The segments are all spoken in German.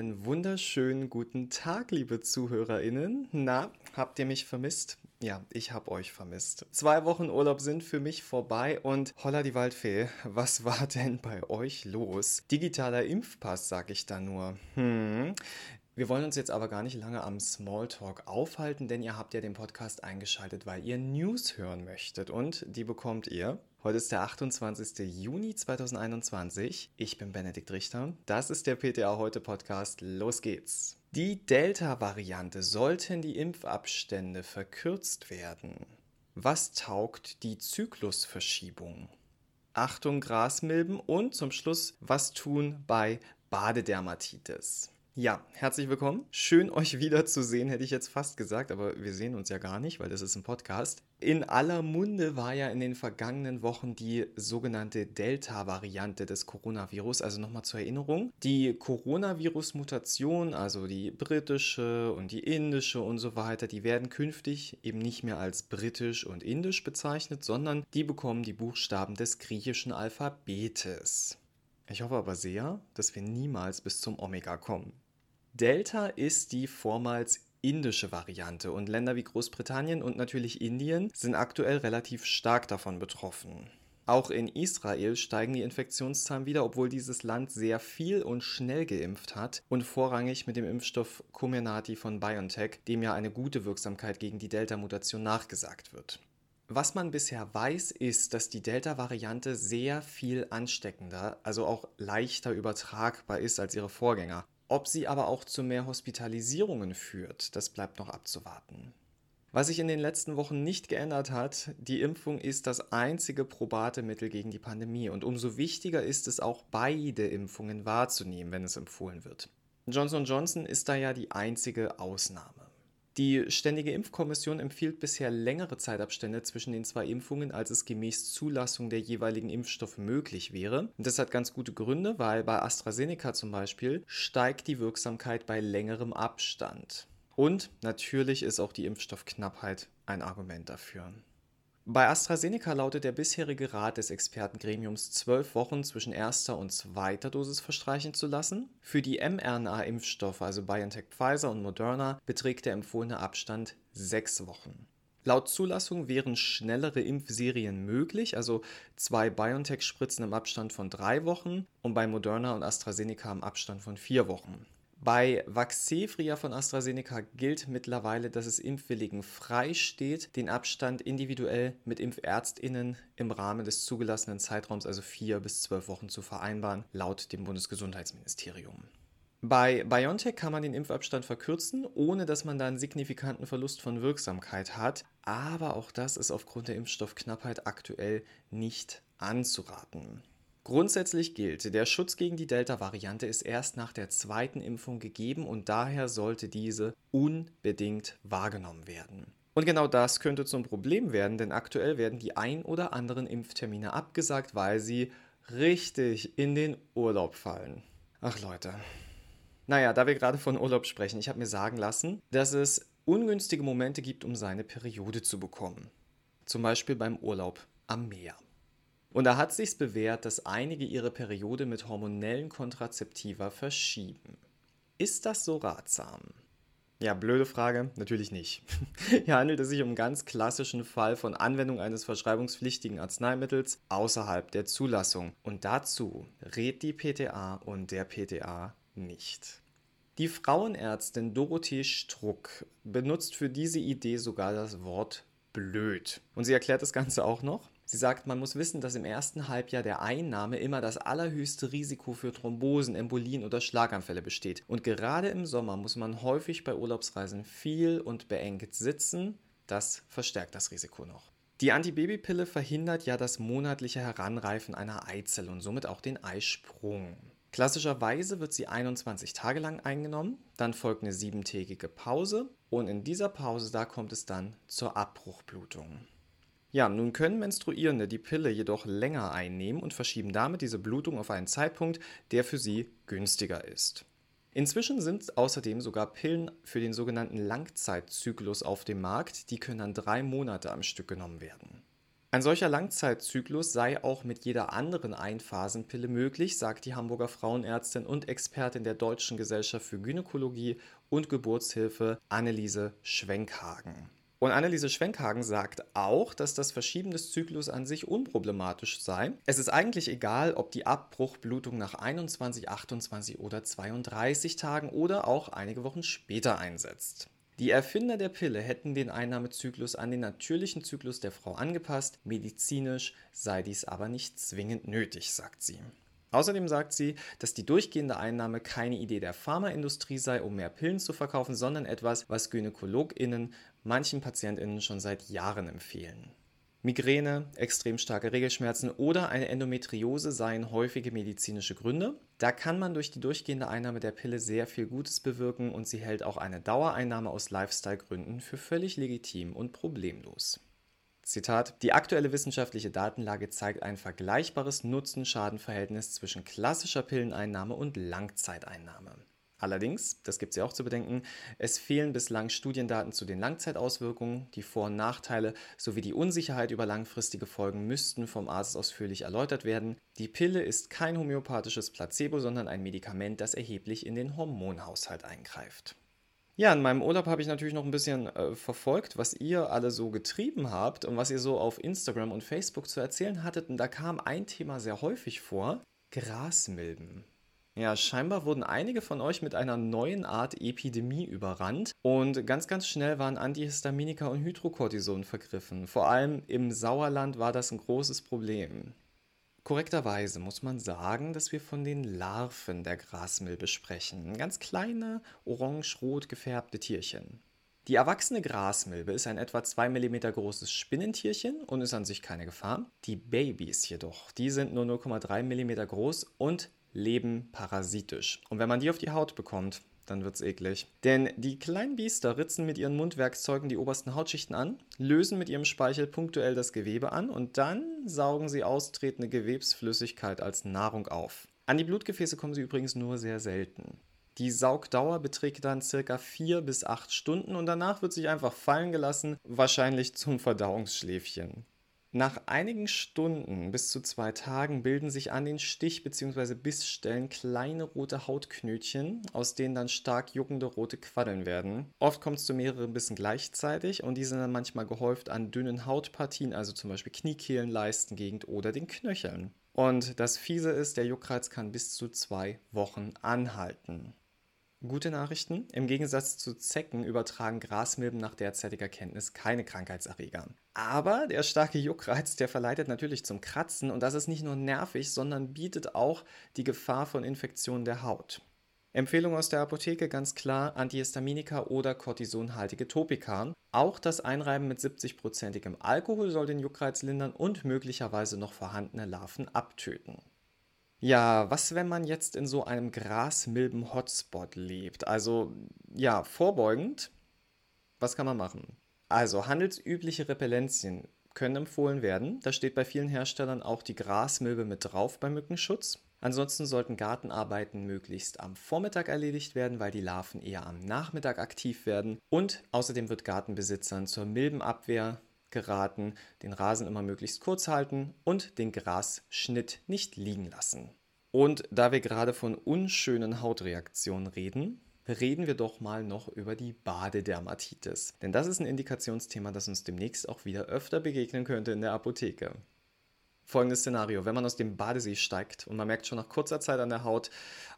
Einen wunderschönen guten Tag, liebe ZuhörerInnen. Na, habt ihr mich vermisst? Ja, ich hab euch vermisst. Zwei Wochen Urlaub sind für mich vorbei und holla die Waldfee, was war denn bei euch los? Digitaler Impfpass, sag ich da nur. Hm. Wir wollen uns jetzt aber gar nicht lange am Smalltalk aufhalten, denn ihr habt ja den Podcast eingeschaltet, weil ihr News hören möchtet und die bekommt ihr. Heute ist der 28. Juni 2021. Ich bin Benedikt Richter. Das ist der PTA Heute Podcast. Los geht's. Die Delta-Variante sollten die Impfabstände verkürzt werden. Was taugt die Zyklusverschiebung? Achtung Grasmilben und zum Schluss, was tun bei Badedermatitis? Ja, herzlich willkommen. Schön euch wiederzusehen, hätte ich jetzt fast gesagt, aber wir sehen uns ja gar nicht, weil das ist ein Podcast. In aller Munde war ja in den vergangenen Wochen die sogenannte Delta-Variante des Coronavirus. Also nochmal zur Erinnerung, die Coronavirus-Mutation, also die britische und die indische und so weiter, die werden künftig eben nicht mehr als britisch und indisch bezeichnet, sondern die bekommen die Buchstaben des griechischen Alphabetes. Ich hoffe aber sehr, dass wir niemals bis zum Omega kommen. Delta ist die vormals indische Variante und Länder wie Großbritannien und natürlich Indien sind aktuell relativ stark davon betroffen. Auch in Israel steigen die Infektionszahlen wieder, obwohl dieses Land sehr viel und schnell geimpft hat und vorrangig mit dem Impfstoff Comirnaty von BioNTech, dem ja eine gute Wirksamkeit gegen die Delta-Mutation nachgesagt wird. Was man bisher weiß, ist, dass die Delta-Variante sehr viel ansteckender, also auch leichter übertragbar ist als ihre Vorgänger. Ob sie aber auch zu mehr Hospitalisierungen führt, das bleibt noch abzuwarten. Was sich in den letzten Wochen nicht geändert hat, die Impfung ist das einzige probate Mittel gegen die Pandemie und umso wichtiger ist es auch beide Impfungen wahrzunehmen, wenn es empfohlen wird. Johnson Johnson ist da ja die einzige Ausnahme. Die Ständige Impfkommission empfiehlt bisher längere Zeitabstände zwischen den zwei Impfungen, als es gemäß Zulassung der jeweiligen Impfstoffe möglich wäre. Und das hat ganz gute Gründe, weil bei AstraZeneca zum Beispiel steigt die Wirksamkeit bei längerem Abstand. Und natürlich ist auch die Impfstoffknappheit ein Argument dafür. Bei AstraZeneca lautet der bisherige Rat des Expertengremiums, zwölf Wochen zwischen erster und zweiter Dosis verstreichen zu lassen. Für die mRNA-Impfstoffe, also BioNTech Pfizer und Moderna, beträgt der empfohlene Abstand sechs Wochen. Laut Zulassung wären schnellere Impfserien möglich, also zwei BioNTech-Spritzen im Abstand von drei Wochen und bei Moderna und AstraZeneca im Abstand von vier Wochen. Bei Vaxevria von AstraZeneca gilt mittlerweile, dass es Impfwilligen frei steht, den Abstand individuell mit ImpfärztInnen im Rahmen des zugelassenen Zeitraums, also vier bis zwölf Wochen, zu vereinbaren, laut dem Bundesgesundheitsministerium. Bei BioNTech kann man den Impfabstand verkürzen, ohne dass man da einen signifikanten Verlust von Wirksamkeit hat. Aber auch das ist aufgrund der Impfstoffknappheit aktuell nicht anzuraten. Grundsätzlich gilt, der Schutz gegen die Delta-Variante ist erst nach der zweiten Impfung gegeben und daher sollte diese unbedingt wahrgenommen werden. Und genau das könnte zum Problem werden, denn aktuell werden die ein oder anderen Impftermine abgesagt, weil sie richtig in den Urlaub fallen. Ach Leute. Naja, da wir gerade von Urlaub sprechen, ich habe mir sagen lassen, dass es ungünstige Momente gibt, um seine Periode zu bekommen. Zum Beispiel beim Urlaub am Meer. Und da hat sich's bewährt, dass einige ihre Periode mit hormonellen Kontrazeptiva verschieben. Ist das so ratsam? Ja, blöde Frage, natürlich nicht. Hier handelt es sich um einen ganz klassischen Fall von Anwendung eines verschreibungspflichtigen Arzneimittels außerhalb der Zulassung. Und dazu rät die PTA und der PTA nicht. Die Frauenärztin Dorothee Struck benutzt für diese Idee sogar das Wort blöd. Und sie erklärt das Ganze auch noch. Sie sagt, man muss wissen, dass im ersten Halbjahr der Einnahme immer das allerhöchste Risiko für Thrombosen, Embolien oder Schlaganfälle besteht. Und gerade im Sommer muss man häufig bei Urlaubsreisen viel und beengt sitzen. Das verstärkt das Risiko noch. Die Antibabypille verhindert ja das monatliche Heranreifen einer Eizelle und somit auch den Eisprung. Klassischerweise wird sie 21 Tage lang eingenommen, dann folgt eine siebentägige Pause und in dieser Pause da kommt es dann zur Abbruchblutung. Ja, nun können Menstruierende die Pille jedoch länger einnehmen und verschieben damit diese Blutung auf einen Zeitpunkt, der für sie günstiger ist. Inzwischen sind außerdem sogar Pillen für den sogenannten Langzeitzyklus auf dem Markt, die können dann drei Monate am Stück genommen werden. Ein solcher Langzeitzyklus sei auch mit jeder anderen Einphasenpille möglich, sagt die Hamburger Frauenärztin und Expertin der Deutschen Gesellschaft für Gynäkologie und Geburtshilfe Anneliese Schwenkhagen. Und Anneliese Schwenkhagen sagt auch, dass das Verschieben des Zyklus an sich unproblematisch sei. Es ist eigentlich egal, ob die Abbruchblutung nach 21, 28 oder 32 Tagen oder auch einige Wochen später einsetzt. Die Erfinder der Pille hätten den Einnahmezyklus an den natürlichen Zyklus der Frau angepasst, medizinisch sei dies aber nicht zwingend nötig, sagt sie. Außerdem sagt sie, dass die durchgehende Einnahme keine Idee der Pharmaindustrie sei, um mehr Pillen zu verkaufen, sondern etwas, was GynäkologInnen manchen PatientInnen schon seit Jahren empfehlen. Migräne, extrem starke Regelschmerzen oder eine Endometriose seien häufige medizinische Gründe. Da kann man durch die durchgehende Einnahme der Pille sehr viel Gutes bewirken und sie hält auch eine Dauereinnahme aus Lifestyle-Gründen für völlig legitim und problemlos. Zitat: Die aktuelle wissenschaftliche Datenlage zeigt ein vergleichbares Nutzen-Schaden-Verhältnis zwischen klassischer Pilleneinnahme und Langzeiteinnahme. Allerdings, das gibt es ja auch zu bedenken, es fehlen bislang Studiendaten zu den Langzeitauswirkungen. Die Vor- und Nachteile sowie die Unsicherheit über langfristige Folgen müssten vom Arzt ausführlich erläutert werden. Die Pille ist kein homöopathisches Placebo, sondern ein Medikament, das erheblich in den Hormonhaushalt eingreift. Ja, in meinem Urlaub habe ich natürlich noch ein bisschen äh, verfolgt, was ihr alle so getrieben habt und was ihr so auf Instagram und Facebook zu erzählen hattet. Und da kam ein Thema sehr häufig vor: Grasmilben. Ja, scheinbar wurden einige von euch mit einer neuen Art Epidemie überrannt und ganz, ganz schnell waren Antihistaminika und Hydrocortison vergriffen. Vor allem im Sauerland war das ein großes Problem. Korrekterweise muss man sagen, dass wir von den Larven der Grasmilbe sprechen. Ganz kleine, orange-rot gefärbte Tierchen. Die erwachsene Grasmilbe ist ein etwa 2 mm großes Spinnentierchen und ist an sich keine Gefahr. Die Babys jedoch, die sind nur 0,3 mm groß und leben parasitisch. Und wenn man die auf die Haut bekommt, dann wird's eklig. Denn die kleinen Biester ritzen mit ihren Mundwerkzeugen die obersten Hautschichten an, lösen mit ihrem Speichel punktuell das Gewebe an und dann saugen sie austretende Gewebsflüssigkeit als Nahrung auf. An die Blutgefäße kommen sie übrigens nur sehr selten. Die Saugdauer beträgt dann circa 4 bis 8 Stunden und danach wird sich einfach fallen gelassen, wahrscheinlich zum Verdauungsschläfchen. Nach einigen Stunden bis zu zwei Tagen bilden sich an den Stich- bzw. Bissstellen kleine rote Hautknötchen, aus denen dann stark juckende rote Quaddeln werden. Oft kommt es zu mehreren Bissen gleichzeitig und die sind dann manchmal gehäuft an dünnen Hautpartien, also zum Beispiel Kniekehlen, Leistengegend oder den Knöcheln. Und das Fiese ist, der Juckreiz kann bis zu zwei Wochen anhalten. Gute Nachrichten. Im Gegensatz zu Zecken übertragen Grasmilben nach derzeitiger Kenntnis keine Krankheitserreger. Aber der starke Juckreiz, der verleitet natürlich zum Kratzen und das ist nicht nur nervig, sondern bietet auch die Gefahr von Infektionen der Haut. Empfehlung aus der Apotheke ganz klar Antihistaminika oder kortisonhaltige Topika. Auch das Einreiben mit 70%igem Alkohol soll den Juckreiz lindern und möglicherweise noch vorhandene Larven abtöten. Ja, was, wenn man jetzt in so einem Grasmilben-Hotspot lebt? Also, ja, vorbeugend, was kann man machen? Also, handelsübliche Repellenzien können empfohlen werden. Da steht bei vielen Herstellern auch die Grasmilbe mit drauf beim Mückenschutz. Ansonsten sollten Gartenarbeiten möglichst am Vormittag erledigt werden, weil die Larven eher am Nachmittag aktiv werden. Und außerdem wird Gartenbesitzern zur Milbenabwehr geraten, den Rasen immer möglichst kurz halten und den Grasschnitt nicht liegen lassen. Und da wir gerade von unschönen Hautreaktionen reden, reden wir doch mal noch über die Badedermatitis. Denn das ist ein Indikationsthema, das uns demnächst auch wieder öfter begegnen könnte in der Apotheke. Folgendes Szenario, wenn man aus dem Badesee steigt und man merkt schon nach kurzer Zeit an der Haut,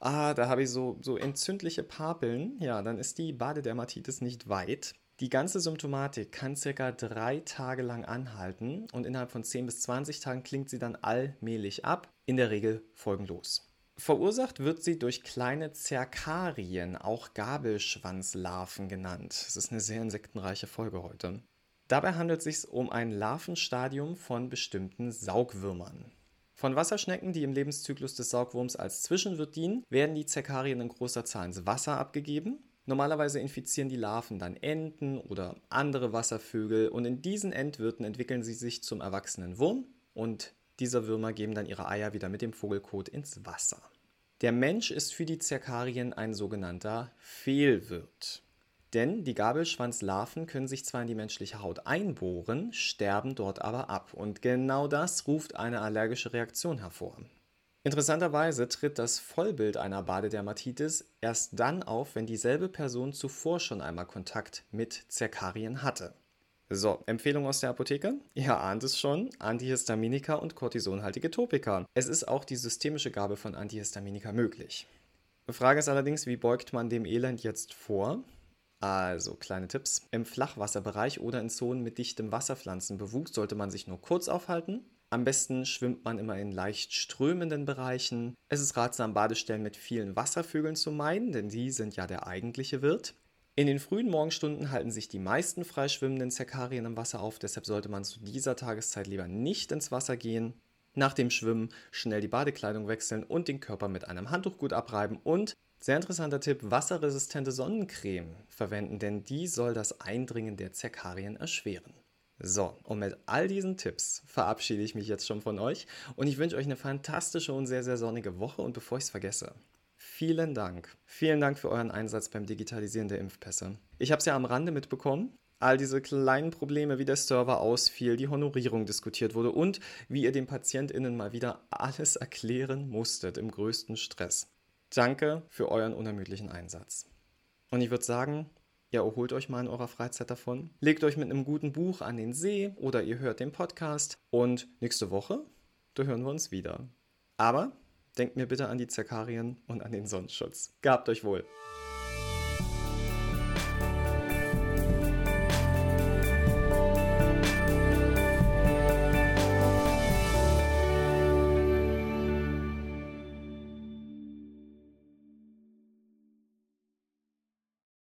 ah, da habe ich so, so entzündliche Papeln, ja, dann ist die Badedermatitis nicht weit. Die ganze Symptomatik kann circa drei Tage lang anhalten und innerhalb von 10 bis 20 Tagen klingt sie dann allmählich ab, in der Regel folgenlos. Verursacht wird sie durch kleine Zerkarien, auch Gabelschwanzlarven genannt. Das ist eine sehr insektenreiche Folge heute. Dabei handelt es sich um ein Larvenstadium von bestimmten Saugwürmern. Von Wasserschnecken, die im Lebenszyklus des Saugwurms als Zwischenwirt dienen, werden die Zerkarien in großer Zahl ins Wasser abgegeben Normalerweise infizieren die Larven dann Enten oder andere Wasservögel und in diesen Endwirten entwickeln sie sich zum erwachsenen Wurm und diese Würmer geben dann ihre Eier wieder mit dem Vogelkot ins Wasser. Der Mensch ist für die Zerkarien ein sogenannter Fehlwirt. Denn die Gabelschwanzlarven können sich zwar in die menschliche Haut einbohren, sterben dort aber ab. Und genau das ruft eine allergische Reaktion hervor. Interessanterweise tritt das Vollbild einer Badedermatitis erst dann auf, wenn dieselbe Person zuvor schon einmal Kontakt mit Zerkarien hatte. So, Empfehlung aus der Apotheke? Ihr ahnt es schon, Antihistaminika und kortisonhaltige Topika. Es ist auch die systemische Gabe von Antihistaminika möglich. Frage ist allerdings, wie beugt man dem Elend jetzt vor? Also, kleine Tipps. Im Flachwasserbereich oder in Zonen mit dichtem Wasserpflanzenbewuchs sollte man sich nur kurz aufhalten am besten schwimmt man immer in leicht strömenden Bereichen. Es ist ratsam, Badestellen mit vielen Wasservögeln zu meiden, denn die sind ja der eigentliche Wirt. In den frühen Morgenstunden halten sich die meisten freischwimmenden Zerkarien im Wasser auf, deshalb sollte man zu dieser Tageszeit lieber nicht ins Wasser gehen. Nach dem Schwimmen schnell die Badekleidung wechseln und den Körper mit einem Handtuch gut abreiben und sehr interessanter Tipp, wasserresistente Sonnencreme verwenden, denn die soll das Eindringen der Zerkarien erschweren. So, und mit all diesen Tipps verabschiede ich mich jetzt schon von euch und ich wünsche euch eine fantastische und sehr, sehr sonnige Woche und bevor ich es vergesse, vielen Dank. Vielen Dank für euren Einsatz beim Digitalisieren der Impfpässe. Ich habe es ja am Rande mitbekommen, all diese kleinen Probleme, wie der Server ausfiel, die Honorierung diskutiert wurde und wie ihr den PatientInnen mal wieder alles erklären musstet im größten Stress. Danke für euren unermüdlichen Einsatz. Und ich würde sagen, Ihr erholt euch mal in eurer Freizeit davon. Legt euch mit einem guten Buch an den See oder ihr hört den Podcast. Und nächste Woche, da hören wir uns wieder. Aber denkt mir bitte an die Zerkarien und an den Sonnenschutz. Gehabt euch wohl.